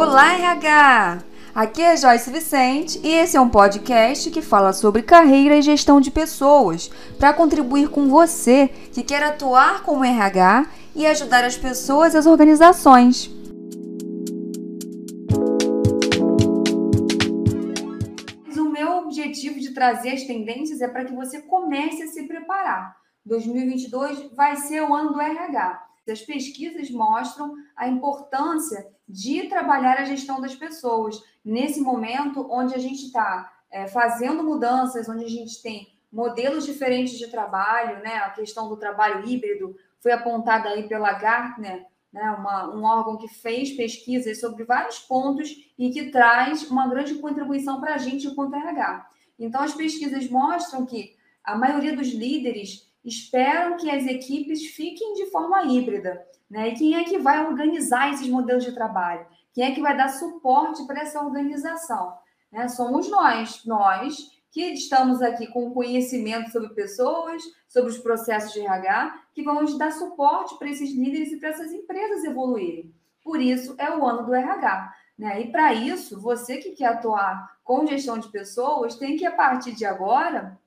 Olá, RH! Aqui é Joyce Vicente e esse é um podcast que fala sobre carreira e gestão de pessoas para contribuir com você que quer atuar como RH e ajudar as pessoas e as organizações. O meu objetivo de trazer as tendências é para que você comece a se preparar. 2022 vai ser o ano do RH. As pesquisas mostram a importância de trabalhar a gestão das pessoas nesse momento onde a gente está é, fazendo mudanças, onde a gente tem modelos diferentes de trabalho, né? A questão do trabalho híbrido foi apontada aí pela Gartner, né? Uma, um órgão que fez pesquisas sobre vários pontos e que traz uma grande contribuição para a gente enquanto RH. Então, as pesquisas mostram que a maioria dos líderes esperam que as equipes fiquem de forma híbrida. Né? E quem é que vai organizar esses modelos de trabalho? Quem é que vai dar suporte para essa organização? Né? Somos nós, nós que estamos aqui com conhecimento sobre pessoas, sobre os processos de RH, que vamos dar suporte para esses líderes e para essas empresas evoluírem. Por isso é o ano do RH. Né? E para isso, você que quer atuar com gestão de pessoas tem que, a partir de agora,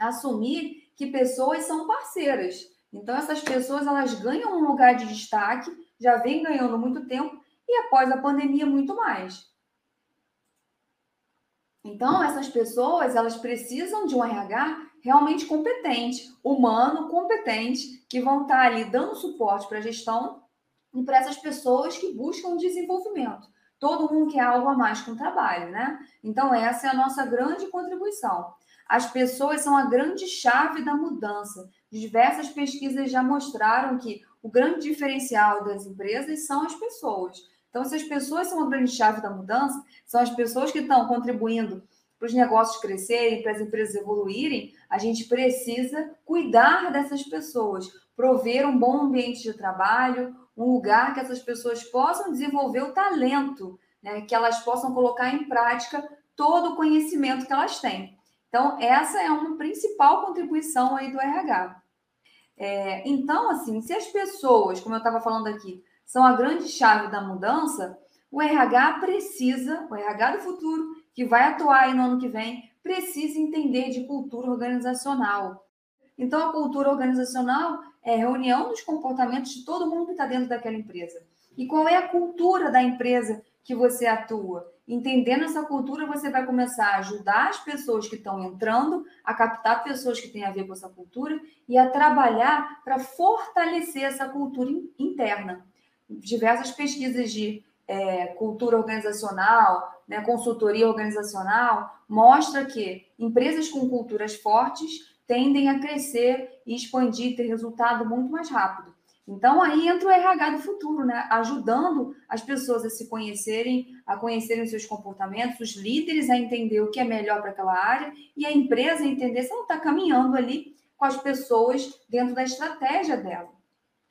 assumir que pessoas são parceiras. Então, essas pessoas elas ganham um lugar de destaque, já vem ganhando muito tempo, e após a pandemia, muito mais. Então, essas pessoas elas precisam de um RH realmente competente, humano, competente, que vão estar ali dando suporte para a gestão e para essas pessoas que buscam desenvolvimento. Todo mundo quer algo a mais com o trabalho, né? Então, essa é a nossa grande contribuição. As pessoas são a grande chave da mudança. Diversas pesquisas já mostraram que o grande diferencial das empresas são as pessoas. Então, se as pessoas são a grande chave da mudança, são as pessoas que estão contribuindo para os negócios crescerem, para as empresas evoluírem, a gente precisa cuidar dessas pessoas, prover um bom ambiente de trabalho, um lugar que essas pessoas possam desenvolver o talento, né? que elas possam colocar em prática todo o conhecimento que elas têm. Então, essa é uma principal contribuição aí do RH. É, então, assim, se as pessoas, como eu estava falando aqui, são a grande chave da mudança, o RH precisa, o RH do futuro, que vai atuar aí no ano que vem, precisa entender de cultura organizacional. Então, a cultura organizacional é reunião dos comportamentos de todo mundo que está dentro daquela empresa. E qual é a cultura da empresa que você atua? Entendendo essa cultura, você vai começar a ajudar as pessoas que estão entrando, a captar pessoas que têm a ver com essa cultura e a trabalhar para fortalecer essa cultura interna. Diversas pesquisas de é, cultura organizacional, né, consultoria organizacional, mostra que empresas com culturas fortes tendem a crescer e expandir, ter resultado muito mais rápido. Então, aí entra o RH do futuro, né? Ajudando as pessoas a se conhecerem, a conhecerem os seus comportamentos, os líderes a entender o que é melhor para aquela área e a empresa a entender se ela está caminhando ali com as pessoas dentro da estratégia dela.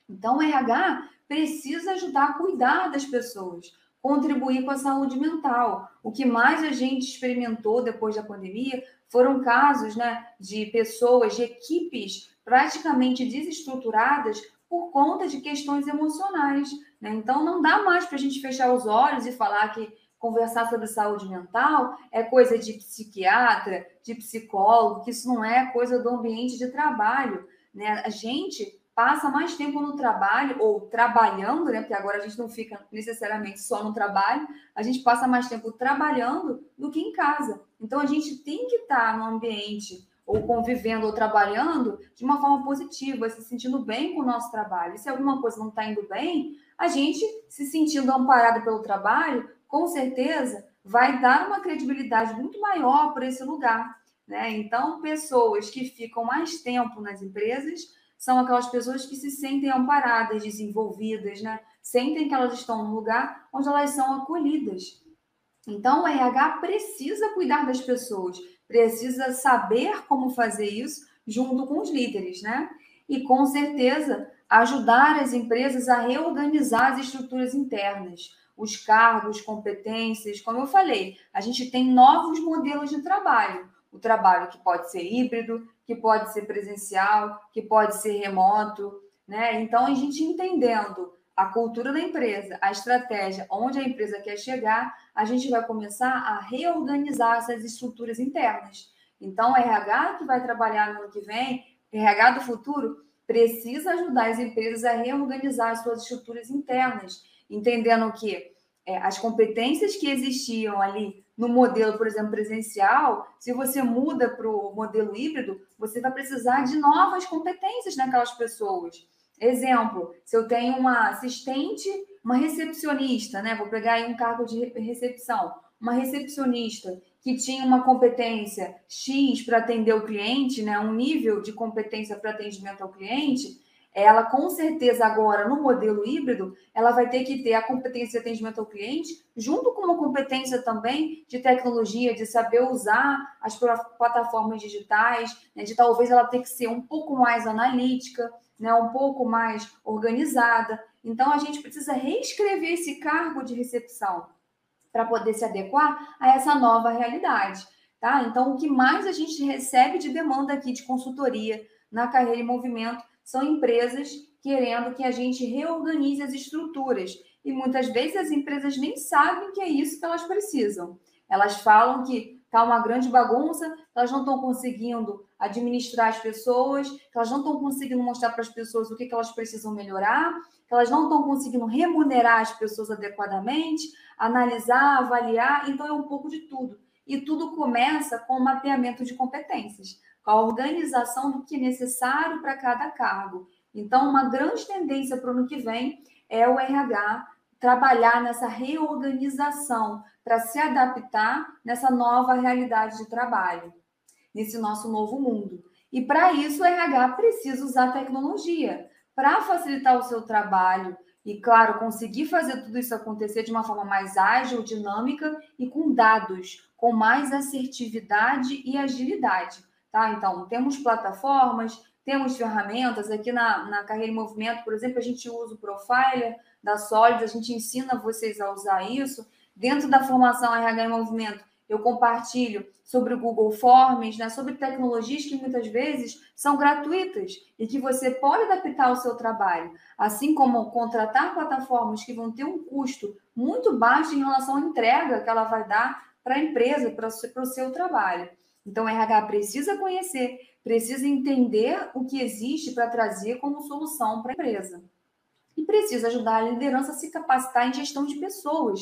Então, o RH precisa ajudar a cuidar das pessoas, contribuir com a saúde mental. O que mais a gente experimentou depois da pandemia foram casos né, de pessoas, de equipes praticamente desestruturadas por conta de questões emocionais. Né? Então, não dá mais para a gente fechar os olhos e falar que conversar sobre saúde mental é coisa de psiquiatra, de psicólogo, que isso não é coisa do ambiente de trabalho. Né? A gente passa mais tempo no trabalho ou trabalhando, né? Porque agora a gente não fica necessariamente só no trabalho, a gente passa mais tempo trabalhando do que em casa. Então a gente tem que estar no ambiente ou convivendo ou trabalhando de uma forma positiva, se sentindo bem com o nosso trabalho. E se alguma coisa não está indo bem, a gente se sentindo amparado pelo trabalho, com certeza vai dar uma credibilidade muito maior para esse lugar. Né? Então, pessoas que ficam mais tempo nas empresas são aquelas pessoas que se sentem amparadas, desenvolvidas, né? sentem que elas estão num lugar onde elas são acolhidas. Então, o RH precisa cuidar das pessoas, precisa saber como fazer isso junto com os líderes, né? E com certeza ajudar as empresas a reorganizar as estruturas internas, os cargos, competências. Como eu falei, a gente tem novos modelos de trabalho. O trabalho que pode ser híbrido, que pode ser presencial, que pode ser remoto, né? Então a gente entendendo a cultura da empresa, a estratégia, onde a empresa quer chegar, a gente vai começar a reorganizar essas estruturas internas. Então, RH que vai trabalhar no ano que vem, RH do futuro, precisa ajudar as empresas a reorganizar as suas estruturas internas, entendendo que é, as competências que existiam ali no modelo, por exemplo, presencial, se você muda para o modelo híbrido, você vai precisar de novas competências naquelas pessoas. Exemplo, se eu tenho uma assistente, uma recepcionista, né? Vou pegar aí um cargo de recepção, uma recepcionista que tinha uma competência X para atender o cliente, né? Um nível de competência para atendimento ao cliente, ela com certeza agora no modelo híbrido, ela vai ter que ter a competência de atendimento ao cliente, junto com uma competência também de tecnologia, de saber usar as plataformas digitais, né, de talvez ela ter que ser um pouco mais analítica, né, um pouco mais organizada. Então a gente precisa reescrever esse cargo de recepção para poder se adequar a essa nova realidade. Tá? Então, o que mais a gente recebe de demanda aqui de consultoria na carreira em movimento são empresas querendo que a gente reorganize as estruturas. E muitas vezes as empresas nem sabem que é isso que elas precisam. Elas falam que está uma grande bagunça, elas não estão conseguindo administrar as pessoas, que elas não estão conseguindo mostrar para as pessoas o que, que elas precisam melhorar, que elas não estão conseguindo remunerar as pessoas adequadamente, analisar, avaliar, então é um pouco de tudo. E tudo começa com o mapeamento de competências a organização do que é necessário para cada cargo. Então, uma grande tendência para o ano que vem é o RH trabalhar nessa reorganização para se adaptar nessa nova realidade de trabalho, nesse nosso novo mundo. E para isso, o RH precisa usar tecnologia para facilitar o seu trabalho e, claro, conseguir fazer tudo isso acontecer de uma forma mais ágil, dinâmica e com dados, com mais assertividade e agilidade. Tá? Então, temos plataformas, temos ferramentas. Aqui na, na Carreira em Movimento, por exemplo, a gente usa o Profiler da Solid, a gente ensina vocês a usar isso. Dentro da formação RH em Movimento, eu compartilho sobre o Google Forms, né, sobre tecnologias que muitas vezes são gratuitas e que você pode adaptar ao seu trabalho, assim como contratar plataformas que vão ter um custo muito baixo em relação à entrega que ela vai dar para a empresa, para o seu trabalho. Então, o RH precisa conhecer, precisa entender o que existe para trazer como solução para a empresa. E precisa ajudar a liderança a se capacitar em gestão de pessoas.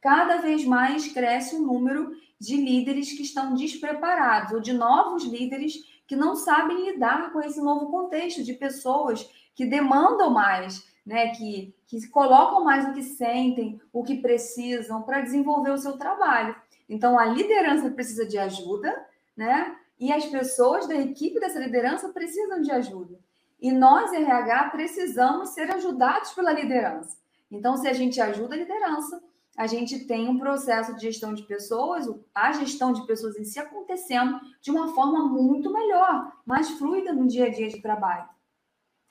Cada vez mais cresce o número de líderes que estão despreparados, ou de novos líderes que não sabem lidar com esse novo contexto de pessoas que demandam mais, né, que, que colocam mais o que sentem, o que precisam para desenvolver o seu trabalho. Então, a liderança precisa de ajuda, né? E as pessoas da equipe dessa liderança precisam de ajuda. E nós, RH, precisamos ser ajudados pela liderança. Então, se a gente ajuda a liderança, a gente tem um processo de gestão de pessoas, a gestão de pessoas em si acontecendo de uma forma muito melhor, mais fluida no dia a dia de trabalho.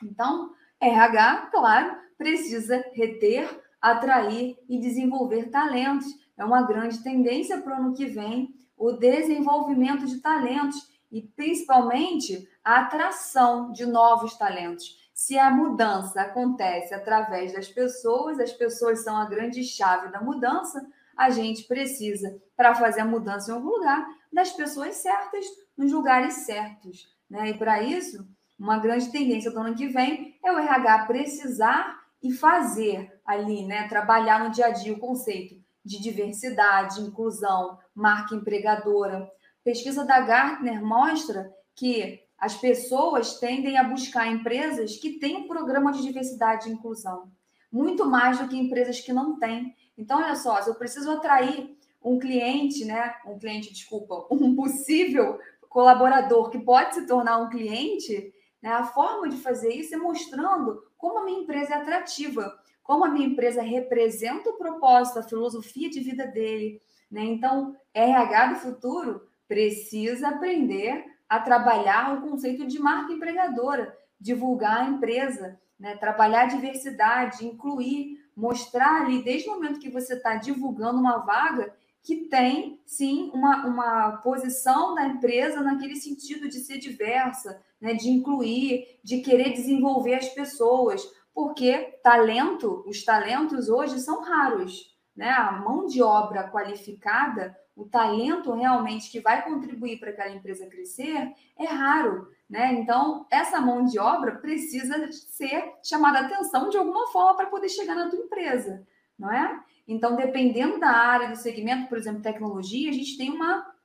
Então, RH, claro, precisa reter, atrair e desenvolver talentos. É uma grande tendência para o ano que vem o desenvolvimento de talentos e principalmente a atração de novos talentos. Se a mudança acontece através das pessoas, as pessoas são a grande chave da mudança, a gente precisa, para fazer a mudança em algum lugar, das pessoas certas nos lugares certos. Né? E para isso, uma grande tendência do ano que vem é o RH precisar e fazer ali, né? Trabalhar no dia a dia o conceito de diversidade, inclusão, marca empregadora. Pesquisa da Gartner mostra que as pessoas tendem a buscar empresas que têm um programa de diversidade e inclusão, muito mais do que empresas que não têm. Então, olha só, se eu preciso atrair um cliente, né? Um cliente, desculpa, um possível colaborador que pode se tornar um cliente, né? A forma de fazer isso é mostrando como a minha empresa é atrativa como a minha empresa representa o propósito, a filosofia de vida dele. Né? Então, RH do futuro precisa aprender a trabalhar o conceito de marca empregadora, divulgar a empresa, né? trabalhar a diversidade, incluir, mostrar ali, desde o momento que você está divulgando uma vaga, que tem, sim, uma, uma posição da empresa naquele sentido de ser diversa, né? de incluir, de querer desenvolver as pessoas porque talento, os talentos hoje são raros, né? A mão de obra qualificada, o talento realmente que vai contribuir para aquela empresa crescer é raro, né? Então, essa mão de obra precisa ser chamada atenção de alguma forma para poder chegar na tua empresa, não é? Então, dependendo da área, do segmento, por exemplo, tecnologia, a gente tem uma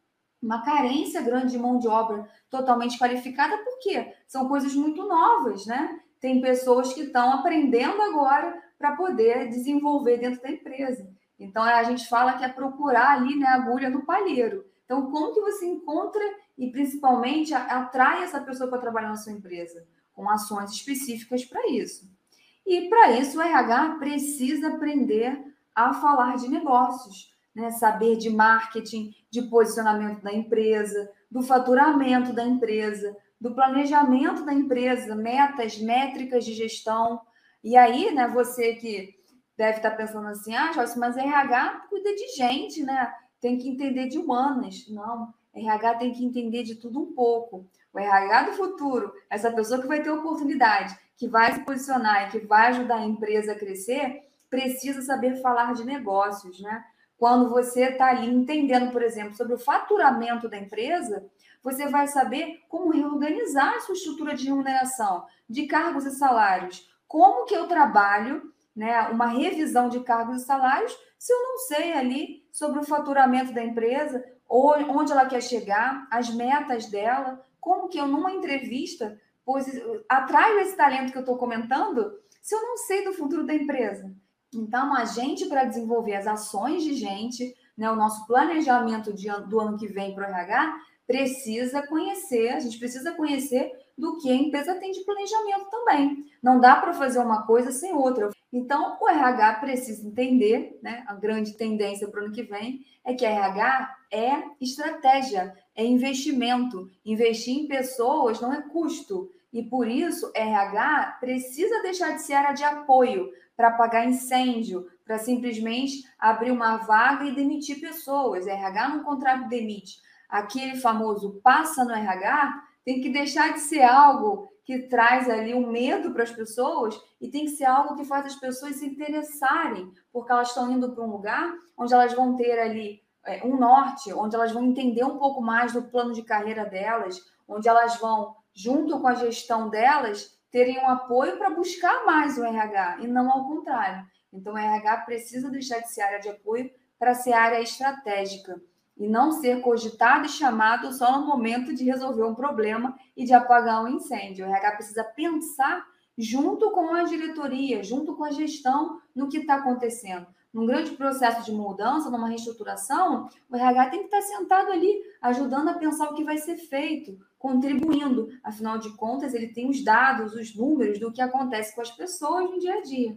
uma carência grande de mão de obra totalmente qualificada, porque são coisas muito novas, né? Tem pessoas que estão aprendendo agora para poder desenvolver dentro da empresa. Então a gente fala que é procurar ali né, a agulha no palheiro. Então, como que você encontra e principalmente atrai essa pessoa para trabalhar na sua empresa? Com ações específicas para isso. E para isso o RH precisa aprender a falar de negócios, né? saber de marketing, de posicionamento da empresa, do faturamento da empresa, do planejamento da empresa, metas, métricas de gestão. E aí, né, você que deve estar pensando assim, ah, Joyce, mas RH cuida de gente, né? Tem que entender de humanas. Não, RH tem que entender de tudo um pouco. O RH do futuro, essa pessoa que vai ter oportunidade, que vai se posicionar e que vai ajudar a empresa a crescer, precisa saber falar de negócios, né? Quando você está ali entendendo, por exemplo, sobre o faturamento da empresa, você vai saber como reorganizar a sua estrutura de remuneração, de cargos e salários. Como que eu trabalho, né, uma revisão de cargos e salários, se eu não sei ali sobre o faturamento da empresa, ou onde ela quer chegar, as metas dela, como que eu numa entrevista pois, atraio esse talento que eu estou comentando, se eu não sei do futuro da empresa. Então, a gente, para desenvolver as ações de gente, né, o nosso planejamento de, do ano que vem para o RH, precisa conhecer, a gente precisa conhecer do que a empresa tem de planejamento também. Não dá para fazer uma coisa sem outra. Então, o RH precisa entender, né? A grande tendência para o ano que vem é que RH é estratégia, é investimento. Investir em pessoas não é custo. E por isso, RH precisa deixar de ser área de apoio para apagar incêndio, para simplesmente abrir uma vaga e demitir pessoas. RH não contrato demite. Aquele famoso passa no RH tem que deixar de ser algo que traz ali um medo para as pessoas e tem que ser algo que faz as pessoas se interessarem, porque elas estão indo para um lugar onde elas vão ter ali é, um norte, onde elas vão entender um pouco mais do plano de carreira delas, onde elas vão, junto com a gestão delas, terem um apoio para buscar mais o RH e não ao contrário. Então, o RH precisa deixar de ser área de apoio para ser área estratégica e não ser cogitado e chamado só no momento de resolver um problema e de apagar um incêndio. O RH precisa pensar junto com a diretoria, junto com a gestão, no que está acontecendo. Num grande processo de mudança, numa reestruturação, o RH tem que estar sentado ali, ajudando a pensar o que vai ser feito, contribuindo. Afinal de contas, ele tem os dados, os números do que acontece com as pessoas no dia a dia.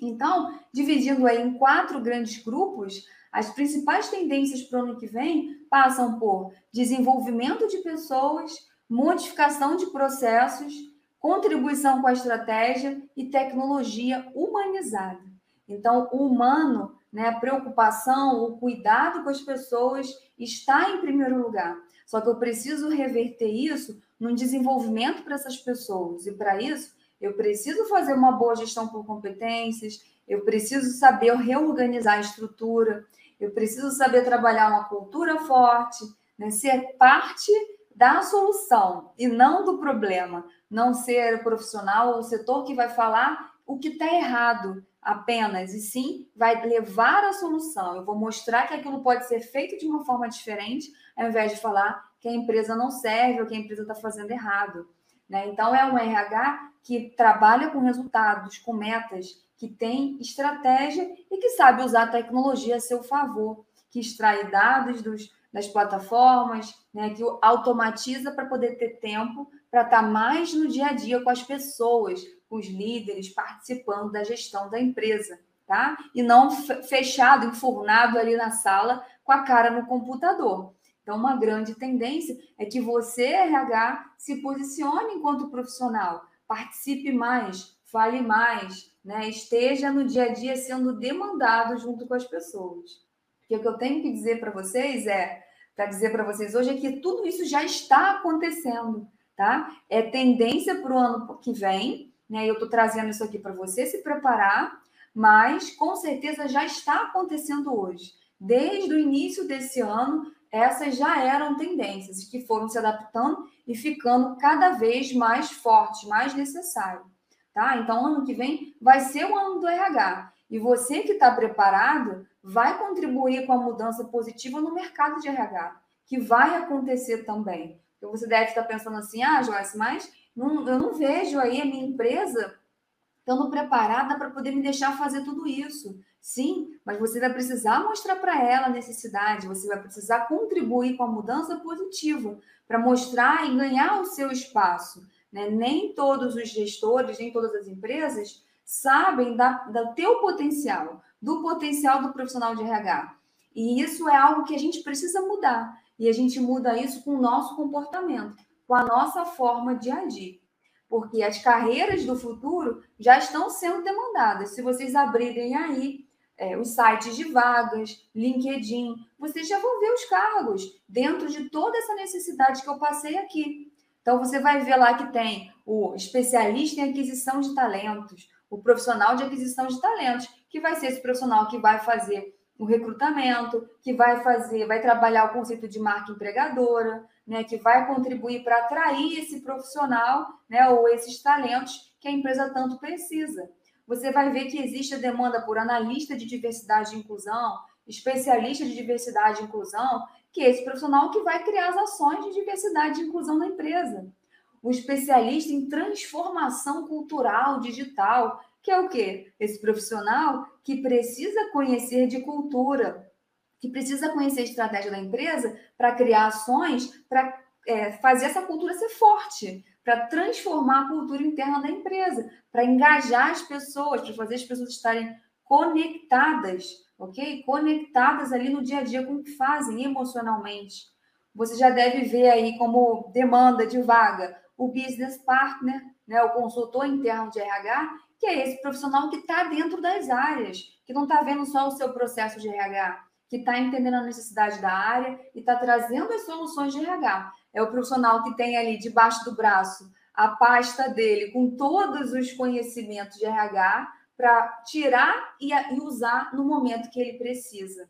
Então, dividindo aí em quatro grandes grupos, as principais tendências para o ano que vem passam por desenvolvimento de pessoas, modificação de processos, contribuição com a estratégia e tecnologia humanizada. Então, o humano, né, a preocupação, o cuidado com as pessoas está em primeiro lugar. Só que eu preciso reverter isso num desenvolvimento para essas pessoas. E para isso, eu preciso fazer uma boa gestão por competências, eu preciso saber reorganizar a estrutura, eu preciso saber trabalhar uma cultura forte, né? ser parte da solução e não do problema. Não ser profissional ou setor que vai falar o que está errado apenas, e sim vai levar a solução. Eu vou mostrar que aquilo pode ser feito de uma forma diferente, ao invés de falar que a empresa não serve ou que a empresa está fazendo errado. Né? Então, é um RH que trabalha com resultados, com metas, que tem estratégia e que sabe usar a tecnologia a seu favor, que extrai dados dos, das plataformas, né? que automatiza para poder ter tempo para estar tá mais no dia a dia com as pessoas, com os líderes, participando da gestão da empresa. Tá? E não fechado, enfurnado ali na sala com a cara no computador. Então, uma grande tendência é que você, RH, se posicione enquanto profissional, participe mais, fale mais, né? esteja no dia a dia sendo demandado junto com as pessoas. Porque o que eu tenho que dizer para vocês é, para dizer para vocês hoje, é que tudo isso já está acontecendo, tá? É tendência para o ano que vem, né? Eu estou trazendo isso aqui para você se preparar, mas com certeza já está acontecendo hoje. Desde o início desse ano, essas já eram tendências que foram se adaptando e ficando cada vez mais fortes, mais necessário. Tá? Então, ano que vem vai ser o ano do RH. E você que está preparado vai contribuir com a mudança positiva no mercado de RH, que vai acontecer também. Então, você deve estar pensando assim, ah, Joyce, mas não, eu não vejo aí a minha empresa estando preparada para poder me deixar fazer tudo isso. Sim, mas você vai precisar mostrar para ela a necessidade, você vai precisar contribuir com a mudança positiva para mostrar e ganhar o seu espaço. Né? Nem todos os gestores, nem todas as empresas sabem da, do teu potencial, do potencial do profissional de RH. E isso é algo que a gente precisa mudar. E a gente muda isso com o nosso comportamento, com a nossa forma de agir. Porque as carreiras do futuro já estão sendo demandadas. Se vocês abrirem aí é, os sites de vagas, LinkedIn, vocês já vão ver os cargos dentro de toda essa necessidade que eu passei aqui. Então, você vai ver lá que tem o especialista em aquisição de talentos, o profissional de aquisição de talentos, que vai ser esse profissional que vai fazer o recrutamento, que vai fazer, vai trabalhar o conceito de marca empregadora, né, que vai contribuir para atrair esse profissional, né, ou esses talentos que a empresa tanto precisa. Você vai ver que existe a demanda por analista de diversidade e inclusão, especialista de diversidade e inclusão, que é esse profissional que vai criar as ações de diversidade e inclusão na empresa. O especialista em transformação cultural digital, que é o quê? Esse profissional que precisa conhecer de cultura, que precisa conhecer a estratégia da empresa para criar ações para é, fazer essa cultura ser forte, para transformar a cultura interna da empresa, para engajar as pessoas, para fazer as pessoas estarem conectadas, ok? Conectadas ali no dia a dia com o que fazem emocionalmente. Você já deve ver aí como demanda de vaga o business partner, né, o consultor interno de RH, que é esse profissional que está dentro das áreas, que não está vendo só o seu processo de RH, que está entendendo a necessidade da área e está trazendo as soluções de RH. É o profissional que tem ali debaixo do braço a pasta dele com todos os conhecimentos de RH para tirar e, e usar no momento que ele precisa.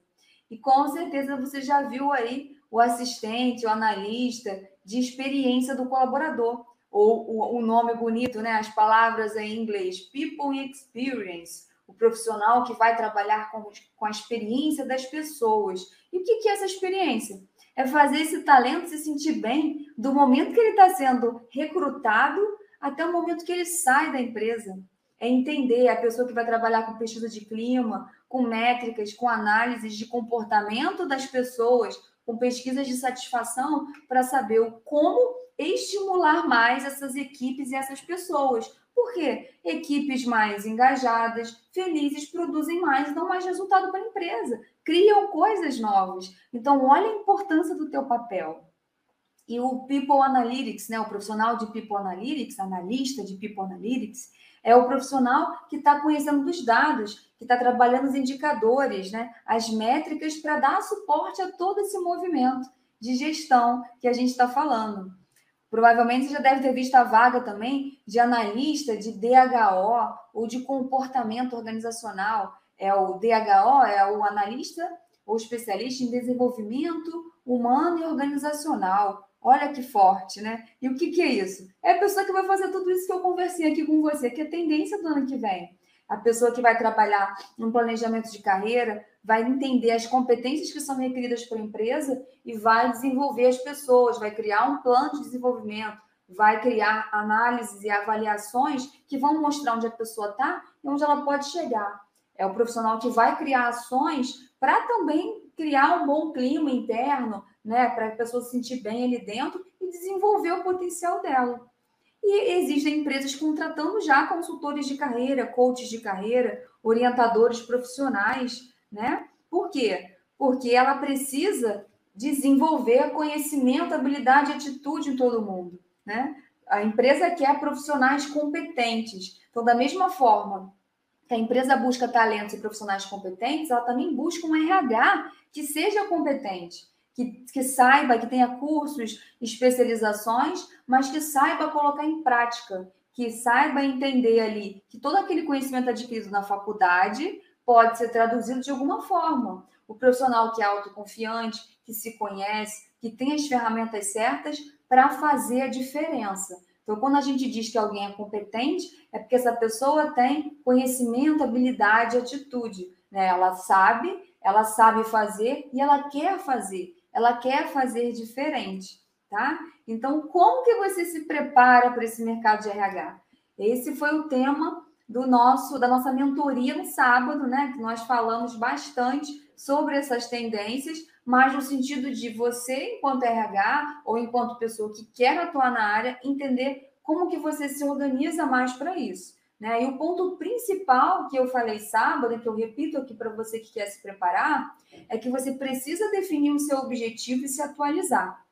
E com certeza você já viu aí o assistente, o analista de experiência do colaborador ou o, o nome bonito, né? As palavras em inglês, people experience, o profissional que vai trabalhar com, com a experiência das pessoas. E o que, que é essa experiência? É fazer esse talento se sentir bem do momento que ele está sendo recrutado até o momento que ele sai da empresa. É entender a pessoa que vai trabalhar com pesquisa de clima, com métricas, com análises de comportamento das pessoas, com pesquisas de satisfação, para saber como estimular mais essas equipes e essas pessoas. Por quê? Equipes mais engajadas, felizes, produzem mais, dão mais resultado para a empresa, criam coisas novas. Então, olha a importância do teu papel. E o People Analytics, né, o profissional de People Analytics, analista de People Analytics, é o profissional que está conhecendo dos dados, que está trabalhando os indicadores, né, as métricas para dar suporte a todo esse movimento de gestão que a gente está falando. Provavelmente você já deve ter visto a vaga também de analista de DHO ou de comportamento organizacional. É o DHO, é o analista ou especialista em desenvolvimento humano e organizacional. Olha que forte, né? E o que, que é isso? É a pessoa que vai fazer tudo isso que eu conversei aqui com você, que é tendência do ano que vem. A pessoa que vai trabalhar no planejamento de carreira, vai entender as competências que são requeridas para a empresa e vai desenvolver as pessoas, vai criar um plano de desenvolvimento, vai criar análises e avaliações que vão mostrar onde a pessoa está e onde ela pode chegar. É o profissional que vai criar ações para também criar um bom clima interno, né, para a pessoa se sentir bem ali dentro e desenvolver o potencial dela. E existem empresas contratando já consultores de carreira, coaches de carreira, orientadores profissionais né? Por quê? Porque ela precisa desenvolver conhecimento, habilidade e atitude em todo mundo, né? A empresa quer profissionais competentes. Então, da mesma forma que a empresa busca talentos e profissionais competentes, ela também busca um RH que seja competente, que, que saiba, que tenha cursos, especializações, mas que saiba colocar em prática, que saiba entender ali que todo aquele conhecimento adquirido na faculdade pode ser traduzido de alguma forma. O profissional que é autoconfiante, que se conhece, que tem as ferramentas certas para fazer a diferença. Então, quando a gente diz que alguém é competente, é porque essa pessoa tem conhecimento, habilidade, atitude. Né? Ela sabe, ela sabe fazer e ela quer fazer. Ela quer fazer diferente, tá? Então, como que você se prepara para esse mercado de RH? Esse foi o tema do nosso da nossa mentoria no sábado, né? Que nós falamos bastante sobre essas tendências, mas no sentido de você, enquanto RH ou enquanto pessoa que quer atuar na área, entender como que você se organiza mais para isso. Né? E o ponto principal que eu falei sábado, que eu repito aqui para você que quer se preparar, é que você precisa definir o seu objetivo e se atualizar.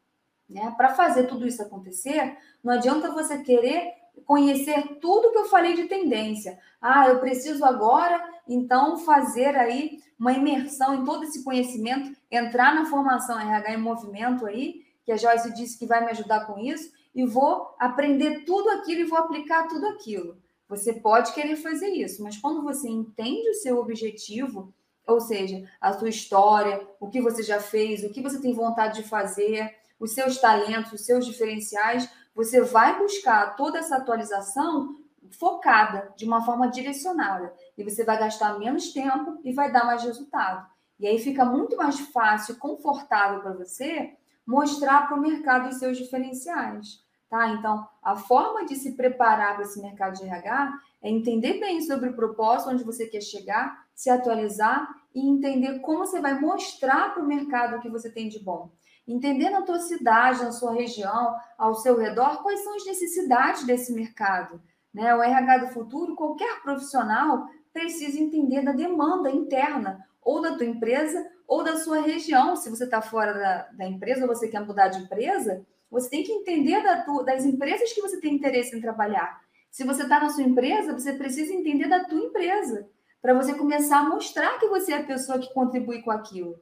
Né? Para fazer tudo isso acontecer, não adianta você querer conhecer tudo que eu falei de tendência. Ah, eu preciso agora, então, fazer aí uma imersão em todo esse conhecimento, entrar na formação RH em movimento aí, que a Joyce disse que vai me ajudar com isso, e vou aprender tudo aquilo e vou aplicar tudo aquilo. Você pode querer fazer isso, mas quando você entende o seu objetivo, ou seja, a sua história, o que você já fez, o que você tem vontade de fazer, os seus talentos, os seus diferenciais, você vai buscar toda essa atualização focada, de uma forma direcionada. E você vai gastar menos tempo e vai dar mais resultado. E aí fica muito mais fácil, confortável para você mostrar para o mercado os seus diferenciais. Tá? Então, a forma de se preparar para esse mercado de RH é entender bem sobre o propósito, onde você quer chegar, se atualizar e entender como você vai mostrar para o mercado o que você tem de bom. Entender na tua cidade, na sua região, ao seu redor, quais são as necessidades desse mercado. Né? O RH do futuro, qualquer profissional precisa entender da demanda interna, ou da tua empresa, ou da sua região. Se você está fora da, da empresa ou você quer mudar de empresa, você tem que entender da tua, das empresas que você tem interesse em trabalhar. Se você está na sua empresa, você precisa entender da tua empresa, para você começar a mostrar que você é a pessoa que contribui com aquilo.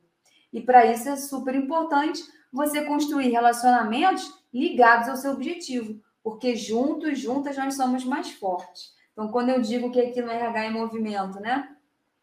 E para isso é super importante você construir relacionamentos ligados ao seu objetivo, porque juntos, juntas, nós somos mais fortes. Então, quando eu digo que aqui no RH em movimento, né?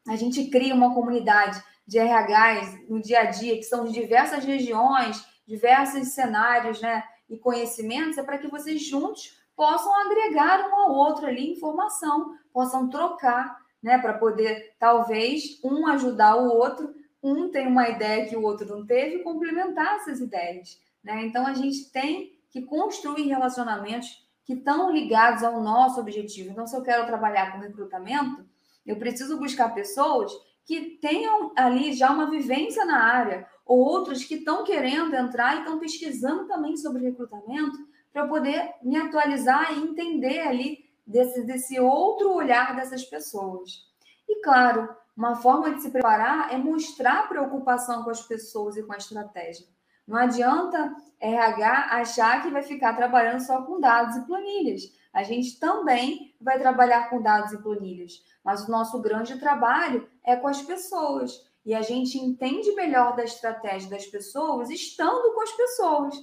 A gente cria uma comunidade de RHs no dia a dia, que são de diversas regiões, diversos cenários, né? E conhecimentos, é para que vocês juntos possam agregar um ao outro ali informação, possam trocar, né? Para poder, talvez, um ajudar o outro um tem uma ideia que o outro não teve complementar essas ideias. Né? Então, a gente tem que construir relacionamentos que estão ligados ao nosso objetivo. Então, se eu quero trabalhar com recrutamento, eu preciso buscar pessoas que tenham ali já uma vivência na área, ou outros que estão querendo entrar e estão pesquisando também sobre recrutamento, para poder me atualizar e entender ali desse, desse outro olhar dessas pessoas. E claro, uma forma de se preparar é mostrar preocupação com as pessoas e com a estratégia. Não adianta RH achar que vai ficar trabalhando só com dados e planilhas. A gente também vai trabalhar com dados e planilhas, mas o nosso grande trabalho é com as pessoas. E a gente entende melhor da estratégia das pessoas estando com as pessoas.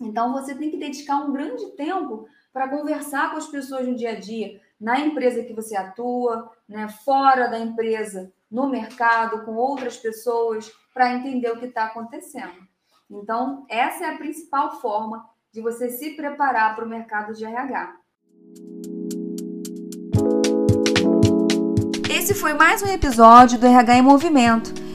Então você tem que dedicar um grande tempo para conversar com as pessoas no dia a dia, na empresa que você atua, né, fora da empresa, no mercado, com outras pessoas, para entender o que está acontecendo. Então, essa é a principal forma de você se preparar para o mercado de RH. Esse foi mais um episódio do RH em Movimento.